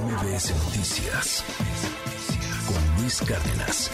MBS Noticias con Luis Cárdenas.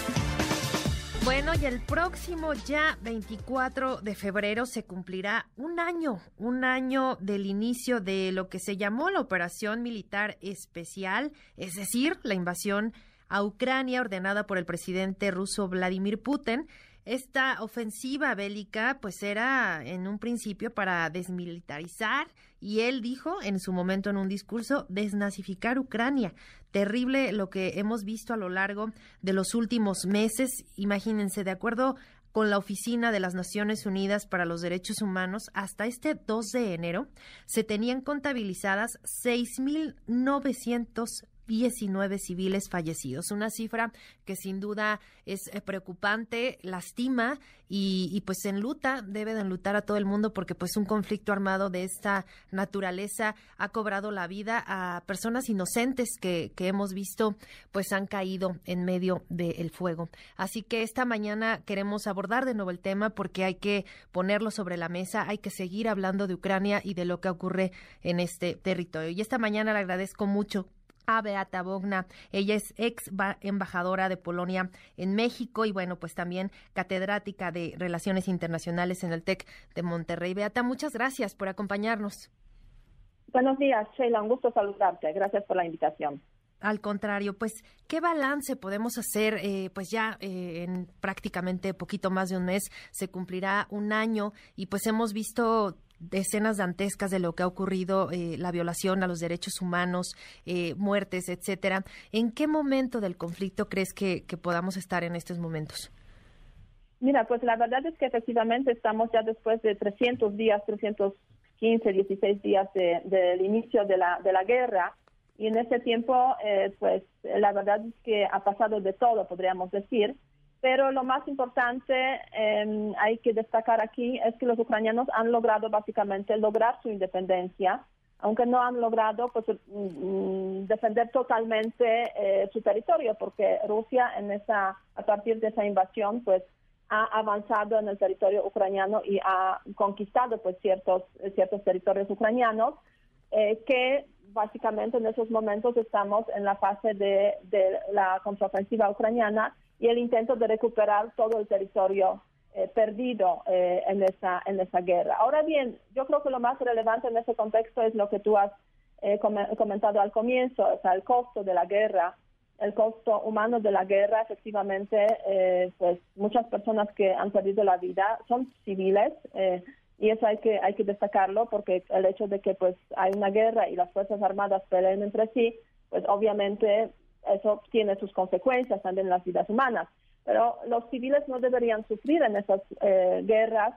Bueno, y el próximo ya 24 de febrero se cumplirá un año, un año del inicio de lo que se llamó la Operación Militar Especial, es decir, la invasión a Ucrania ordenada por el presidente ruso Vladimir Putin. Esta ofensiva bélica pues era en un principio para desmilitarizar y él dijo en su momento en un discurso desnazificar Ucrania. Terrible lo que hemos visto a lo largo de los últimos meses. Imagínense, de acuerdo con la Oficina de las Naciones Unidas para los Derechos Humanos, hasta este 2 de enero se tenían contabilizadas 6.900 19 civiles fallecidos. Una cifra que sin duda es eh, preocupante, lastima y, pues enluta, debe de enlutar a todo el mundo porque pues un conflicto armado de esta naturaleza ha cobrado la vida a personas inocentes que, que hemos visto pues han caído en medio del fuego. Así que esta mañana queremos abordar de nuevo el tema porque hay que ponerlo sobre la mesa, hay que seguir hablando de Ucrania y de lo que ocurre en este territorio. Y esta mañana le agradezco mucho a Beata Bogna. Ella es ex embajadora de Polonia en México y bueno, pues también catedrática de Relaciones Internacionales en el TEC de Monterrey. Beata, muchas gracias por acompañarnos. Buenos días, Sheila, un gusto saludarte. Gracias por la invitación. Al contrario, pues, ¿qué balance podemos hacer? Eh, pues ya eh, en prácticamente poquito más de un mes se cumplirá un año y pues hemos visto decenas dantescas de lo que ha ocurrido, eh, la violación a los derechos humanos, eh, muertes, etcétera. ¿En qué momento del conflicto crees que, podamos estar en estos momentos? Mira, pues la verdad es que efectivamente estamos ya después de 300 días, 315, 16 días del inicio de la, de la guerra. Y en ese tiempo, eh, pues la verdad es que ha pasado de todo, podríamos decir. Pero lo más importante eh, hay que destacar aquí es que los ucranianos han logrado básicamente lograr su independencia, aunque no han logrado pues, mm, defender totalmente eh, su territorio, porque Rusia en esa, a partir de esa invasión pues ha avanzado en el territorio ucraniano y ha conquistado pues ciertos ciertos territorios ucranianos eh, que básicamente en esos momentos estamos en la fase de, de la contraofensiva ucraniana y el intento de recuperar todo el territorio eh, perdido eh, en, esa, en esa guerra. Ahora bien, yo creo que lo más relevante en ese contexto es lo que tú has eh, comentado al comienzo, o sea, el costo de la guerra, el costo humano de la guerra, efectivamente, pues muchas personas que han perdido la vida son civiles y eso hay que hay que destacarlo porque el hecho de que pues hay una guerra y las fuerzas armadas peleen entre sí, pues obviamente eso tiene sus consecuencias también en las vidas humanas. Pero los civiles no deberían sufrir en esas eh, guerras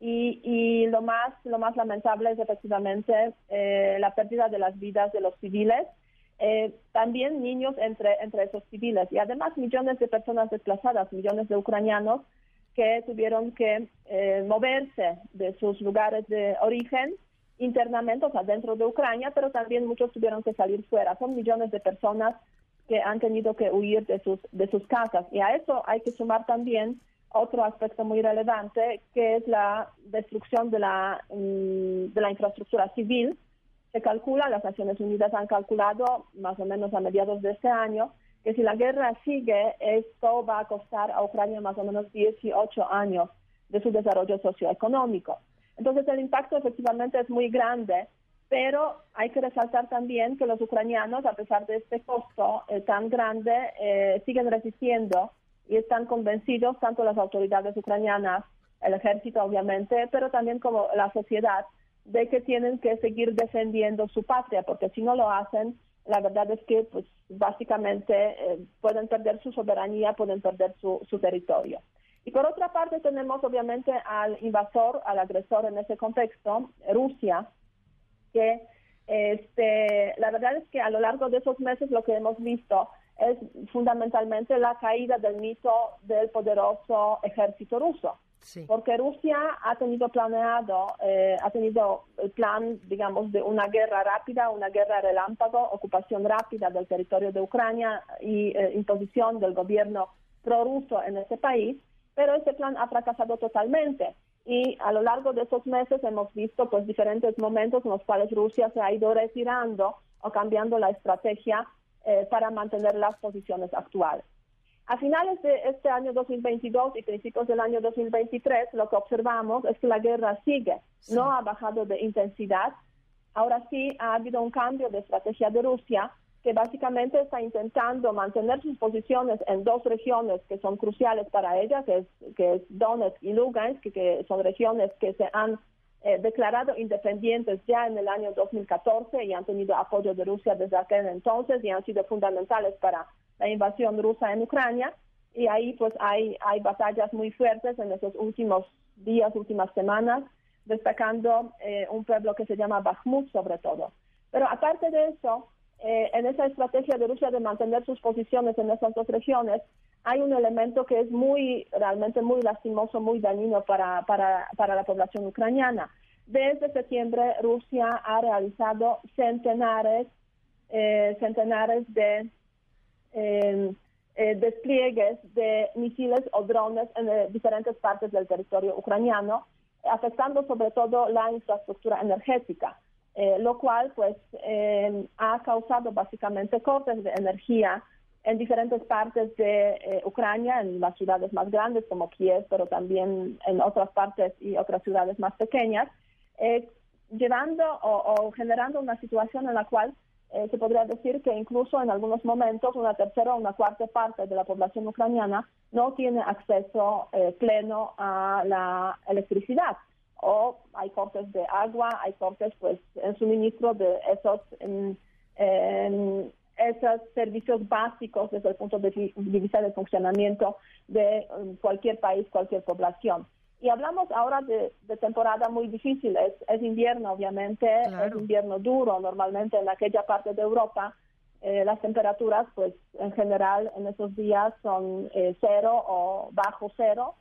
y, lo más lo más lamentable es efectivamente eh, la pérdida de las vidas de los civiles, eh, también niños entre entre esos civiles y además millones de personas desplazadas, millones de ucranianos que tuvieron que moverse de sus lugares de origen internamente, o sea, dentro de Ucrania, pero también muchos tuvieron que salir fuera. Son millones de personas que han tenido que huir de sus, de sus casas. Y a eso hay que sumar también otro aspecto muy relevante, que es la destrucción de la, mm, de la infraestructura civil. Se calcula, las Naciones Unidas han calculado más o menos a mediados de este año, que si la guerra sigue, esto va a costar a Ucrania más o menos 18 años de su desarrollo socioeconómico. Entonces el impacto efectivamente es muy grande pero hay que resaltar también que los ucranianos, a pesar de este costo eh, tan grande, eh, siguen resistiendo y están convencidos, tanto las autoridades ucranianas, el ejército obviamente, pero también como la sociedad, de que tienen que seguir defendiendo su patria, porque si no lo hacen, la verdad es que pues básicamente eh, pueden perder su soberanía, pueden perder su, su territorio. Y por otra parte tenemos obviamente al invasor, al agresor en ese contexto, Rusia, que este, la verdad es que a lo largo de esos meses lo que hemos visto es fundamentalmente la caída del mito del poderoso ejército ruso. Porque Rusia ha tenido planeado, eh, ha tenido el plan, digamos, de una guerra rápida, una guerra relámpago, ocupación rápida del territorio de Ucrania y eh, imposición del gobierno prorruso en ese país, pero ese plan ha fracasado totalmente y a lo largo de esos meses hemos visto pues diferentes momentos en los cuales Rusia se ha ido retirando o cambiando la estrategia eh, para mantener las posiciones actuales. A finales de este año 2022 y principios del año 2023, lo que observamos es que la guerra sigue, no ha bajado de intensidad. Ahora sí ha habido un cambio de estrategia de Rusia que básicamente está intentando mantener sus posiciones en dos regiones que son cruciales para ella, que es, que es Donetsk y Lugansk, que, son regiones que se han eh, declarado independientes ya en el año 2014 y han tenido apoyo de Rusia desde aquel entonces y han sido fundamentales para la invasión rusa en Ucrania. Y ahí pues hay, hay batallas muy fuertes en esos últimos días, últimas semanas, destacando eh, un pueblo que se llama Bakhmut sobre todo. Pero aparte de eso, eh, en esa estrategia de Rusia de mantener sus posiciones en esas dos regiones, hay un elemento que es muy, realmente muy lastimoso, muy dañino para, para, para la población ucraniana. Desde septiembre, Rusia ha realizado centenares, eh, centenares de em, eh, despliegues de misiles o drones en diferentes partes del territorio ucraniano, afectando sobre todo la infraestructura energética. Eh, lo cual pues eh, ha causado básicamente cortes de energía en diferentes partes de eh, Ucrania, en las ciudades más grandes como Kiev, pero también en otras partes y otras ciudades más pequeñas, llevando o, generando una situación en la cual se podría decir que incluso en algunos momentos una tercera o una cuarta parte de la población ucraniana no tiene acceso pleno a la electricidad o hay cortes de agua, hay cortes pues en suministro de esos, esos servicios básicos desde el punto de vista del funcionamiento de um, cualquier país, cualquier población. Y hablamos ahora de, temporada muy difícil, es, invierno obviamente, es invierno duro normalmente en aquella parte de Europa. Eh, las temperaturas pues en general en esos días son eh, cero o bajo cero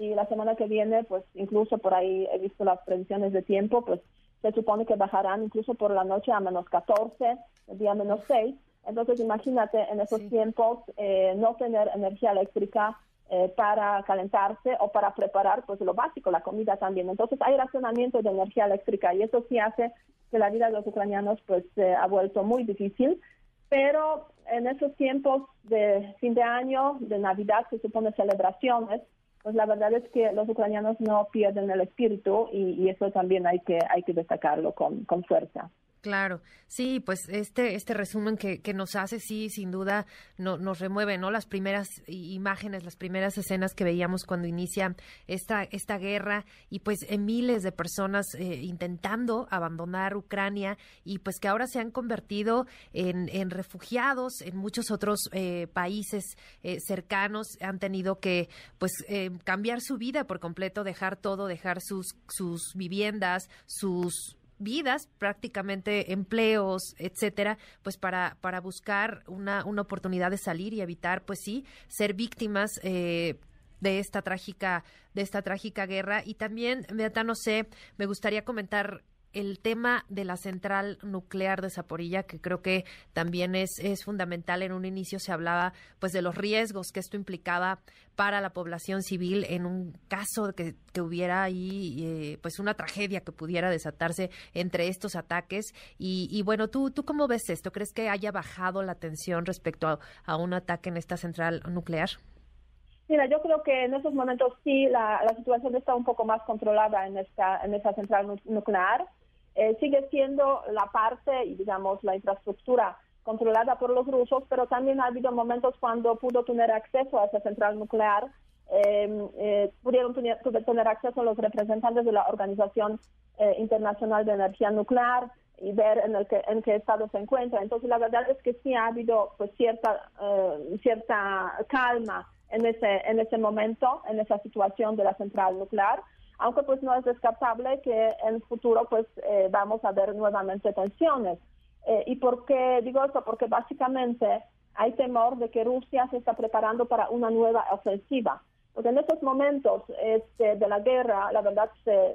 y la semana que viene, pues incluso por ahí he visto las previsiones de tiempo, pues se supone que bajarán incluso por la noche a menos 14, el día menos 6. Entonces imagínate en esos tiempos eh, no tener energía eléctrica eh, para calentarse o para preparar pues lo básico, la comida también. Entonces hay racionamiento de energía eléctrica y eso sí hace que la vida de los ucranianos pues ha vuelto muy difícil. Pero en esos tiempos de fin de año, de Navidad, se supone celebraciones, pues la verdad es que los ucranianos no pierden el espíritu y, eso también hay que, hay que destacarlo con, con fuerza. Claro, sí, pues este, este resumen que, que nos hace, sí, sin duda no, nos remueve, ¿no? Las primeras imágenes, las primeras escenas que veíamos cuando inicia esta, esta guerra y pues en miles de personas eh, intentando abandonar Ucrania y pues que ahora se han convertido en, en refugiados en muchos otros eh, países eh, cercanos, han tenido que pues cambiar su vida por completo, dejar todo, dejar sus, sus viviendas, sus vidas, prácticamente empleos, etcétera, pues para, para buscar una, una oportunidad de salir y evitar, pues sí, ser víctimas eh, de esta trágica de esta trágica guerra. Y también Beata no sé me gustaría comentar el tema de la central nuclear de Zaporilla, que creo que también es, es fundamental. En un inicio se hablaba pues de los riesgos que esto implicaba para la población civil en un caso que, que hubiera ahí eh, pues una tragedia que pudiera desatarse entre estos ataques. Y, bueno, ¿tú, ¿tú cómo ves esto? ¿Crees que haya bajado la tensión respecto a, un ataque en esta central nuclear? Mira, yo creo que en estos momentos sí la, la situación está un poco más controlada en esta, en esta central nuclear. Eh, sigue siendo la parte digamos la infraestructura controlada por los rusos, pero también ha habido momentos cuando pudo tener acceso a esa central nuclear, em, eh, pudieron tener, tener, acceso los representantes de la Organización eh, Internacional de Energía Nuclear y ver en, el que, en qué estado se encuentra. Entonces la verdad es que sí ha habido pues cierta cierta calma en ese en ese momento, en esa situación de la central nuclear aunque pues no es descartable que en el futuro pues eh, vamos a ver nuevamente tensiones. Eh, ¿Y por qué digo esto? Porque básicamente hay temor de que Rusia se está preparando para una nueva ofensiva. Porque en estos momentos este, de la guerra, la verdad,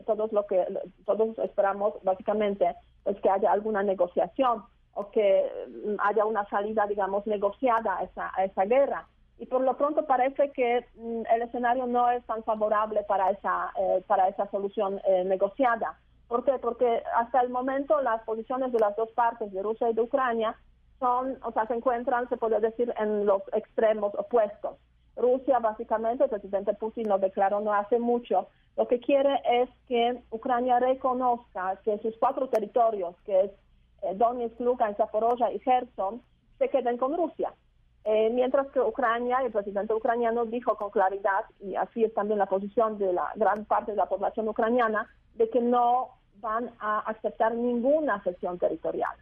todos lo que todos esperamos básicamente es que haya alguna negociación o que mm, haya una salida, digamos, negociada a esa, a esa guerra y por lo pronto parece que mm, el escenario no es tan favorable para esa, eh, para esa solución eh, negociada. ¿Por qué? Porque hasta el momento las posiciones de las dos partes, de Rusia y de Ucrania, son, o sea, se encuentran, se puede decir, en los extremos opuestos. Rusia, básicamente, el presidente Putin lo declaró no hace mucho, lo que quiere es que Ucrania reconozca que sus cuatro territorios, que es eh, Donetsk, Lugansk, Zaporozhia y Kherson, se queden con Rusia. Eh, mientras que Ucrania, el presidente ucraniano dijo con claridad, y así es también la posición de la gran parte de la población ucraniana, de que no van a aceptar ninguna cesión territorial,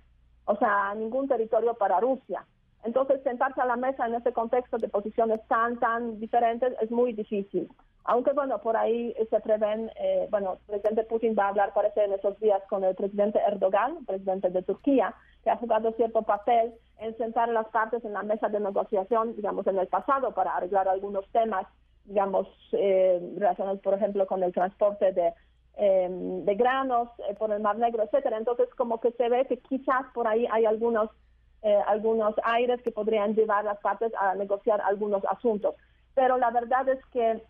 o sea, ningún territorio para Rusia. Entonces, sentarse a la mesa en ese contexto de posiciones tan, tan diferentes es muy difícil. Aunque, bueno, por ahí se prevén, eh, bueno, el presidente Putin va a hablar, parece, en esos días con el presidente Erdogan, presidente de Turquía, que ha jugado cierto papel en sentar las partes en la mesa de negociación, digamos, en el pasado para arreglar algunos temas, digamos, eh, relacionados, por ejemplo, con el transporte de, eh, de granos por el Mar Negro, etcétera. Entonces, como que se ve que quizás por ahí hay algunos eh, algunos aires que podrían llevar las partes a negociar algunos asuntos. Pero la verdad es que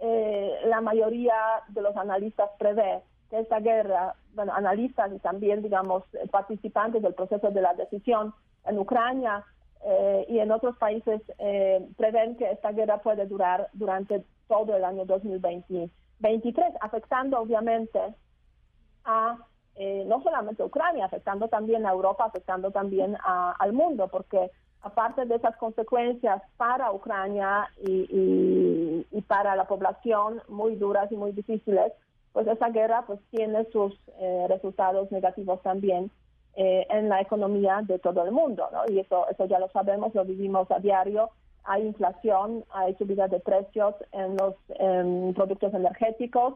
eh, la mayoría de los analistas prevé que esta guerra, bueno, analistas y también, digamos, participantes del proceso de la decisión en Ucrania eh, y en otros países prevén que esta guerra puede durar durante todo el año 2023, afectando obviamente a eh, no solamente a Ucrania, afectando también a Europa, afectando también al mundo, porque aparte de esas consecuencias para Ucrania y, para la población muy duras y muy difíciles, pues esa guerra pues tiene sus eh, resultados negativos también eh, en la economía de todo el mundo, ¿no? Y eso, eso ya lo sabemos, lo vivimos a diario. Hay inflación, hay subida de precios en los productos energéticos.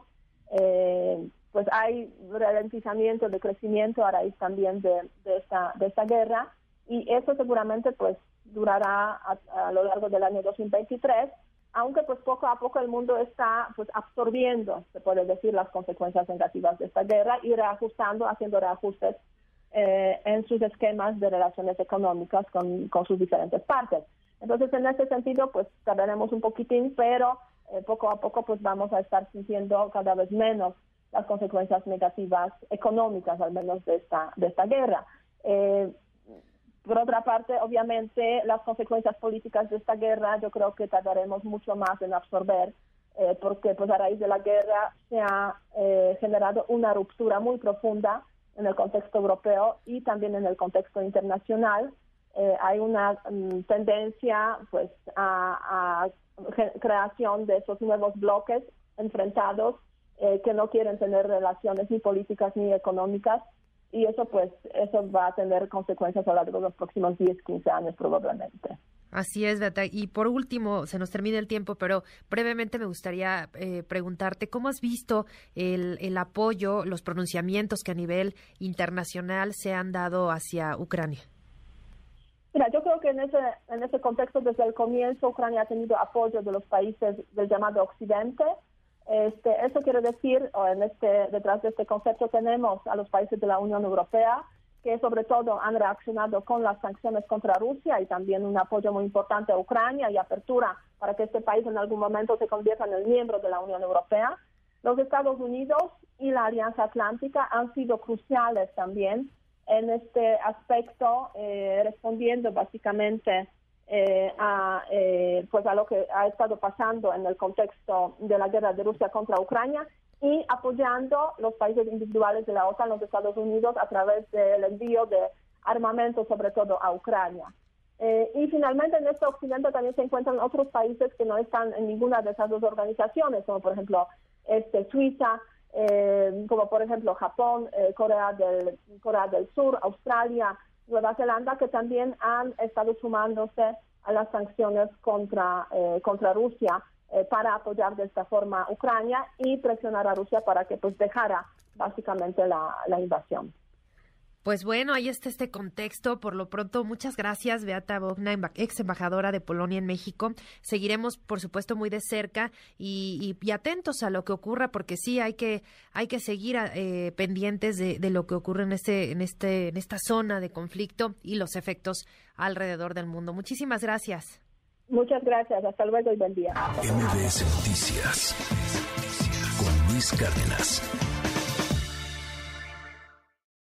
Eh, pues hay ralentizamiento de crecimiento a raíz también de, esta, de esta guerra y eso seguramente pues durará a, lo largo del año 2023 aunque pues poco a poco el mundo está pues absorbiendo, se puede decir, las consecuencias negativas de esta guerra y reajustando, haciendo reajustes eh, en sus esquemas de relaciones económicas con, con, sus diferentes partes. Entonces, en ese sentido, pues tardaremos un poquitín, pero eh, poco a poco pues vamos a estar sintiendo cada vez menos las consecuencias negativas económicas, al menos de esta, de esta guerra. Eh, por otra parte, obviamente, las consecuencias políticas de esta guerra yo creo que tardaremos mucho más en absorber, eh, porque pues a raíz de la guerra se ha eh, generado una ruptura muy profunda en el contexto europeo y también en el contexto internacional. hay una mm, tendencia pues a, creación de esos nuevos bloques enfrentados eh, que no quieren tener relaciones ni políticas ni económicas y eso pues eso va a tener consecuencias a lo largo de los próximos 10, 15 años probablemente. Así es, Beata. Y por último, se nos termina el tiempo, pero brevemente me gustaría eh, preguntarte cómo has visto el, el, apoyo, los pronunciamientos que a nivel internacional se han dado hacia Ucrania. Mira, yo creo que en ese, en ese contexto, desde el comienzo, Ucrania ha tenido apoyo de los países del llamado Occidente, este, eso quiere decir, o en este, detrás de este concepto tenemos a los países de la Unión Europea, que sobre todo han reaccionado con las sanciones contra Rusia y también un apoyo muy importante a Ucrania y apertura para que este país en algún momento se convierta en el miembro de la Unión Europea. Los Estados Unidos y la Alianza Atlántica han sido cruciales también en este aspecto, eh, respondiendo básicamente eh, a, eh, pues a lo que ha estado pasando en el contexto de la guerra de Rusia contra Ucrania y apoyando los países individuales de la OTAN, los Estados Unidos, a través del envío de armamento, sobre todo a Ucrania. Eh, y finalmente en este occidente también se encuentran otros países que no están en ninguna de esas dos organizaciones, como por ejemplo este, Suiza, como por ejemplo Japón, Corea, del, Corea del Sur, Australia, Nueva Zelanda, que también han estado sumándose a las sanciones contra, eh, contra Rusia eh, para apoyar de esta forma a Ucrania y presionar a Rusia para que pues dejara básicamente la, la invasión. Pues bueno, ahí está este contexto. Por lo pronto, muchas gracias, Beata Bogna, ex embajadora de Polonia en México. Seguiremos, por supuesto, muy de cerca y, atentos a lo que ocurra, porque sí hay que hay que seguir eh, pendientes de, lo que ocurre en este en este en esta zona de conflicto y los efectos alrededor del mundo. Muchísimas gracias. Muchas gracias. Hasta luego y buen día. MBS Noticias con Luis Cárdenas.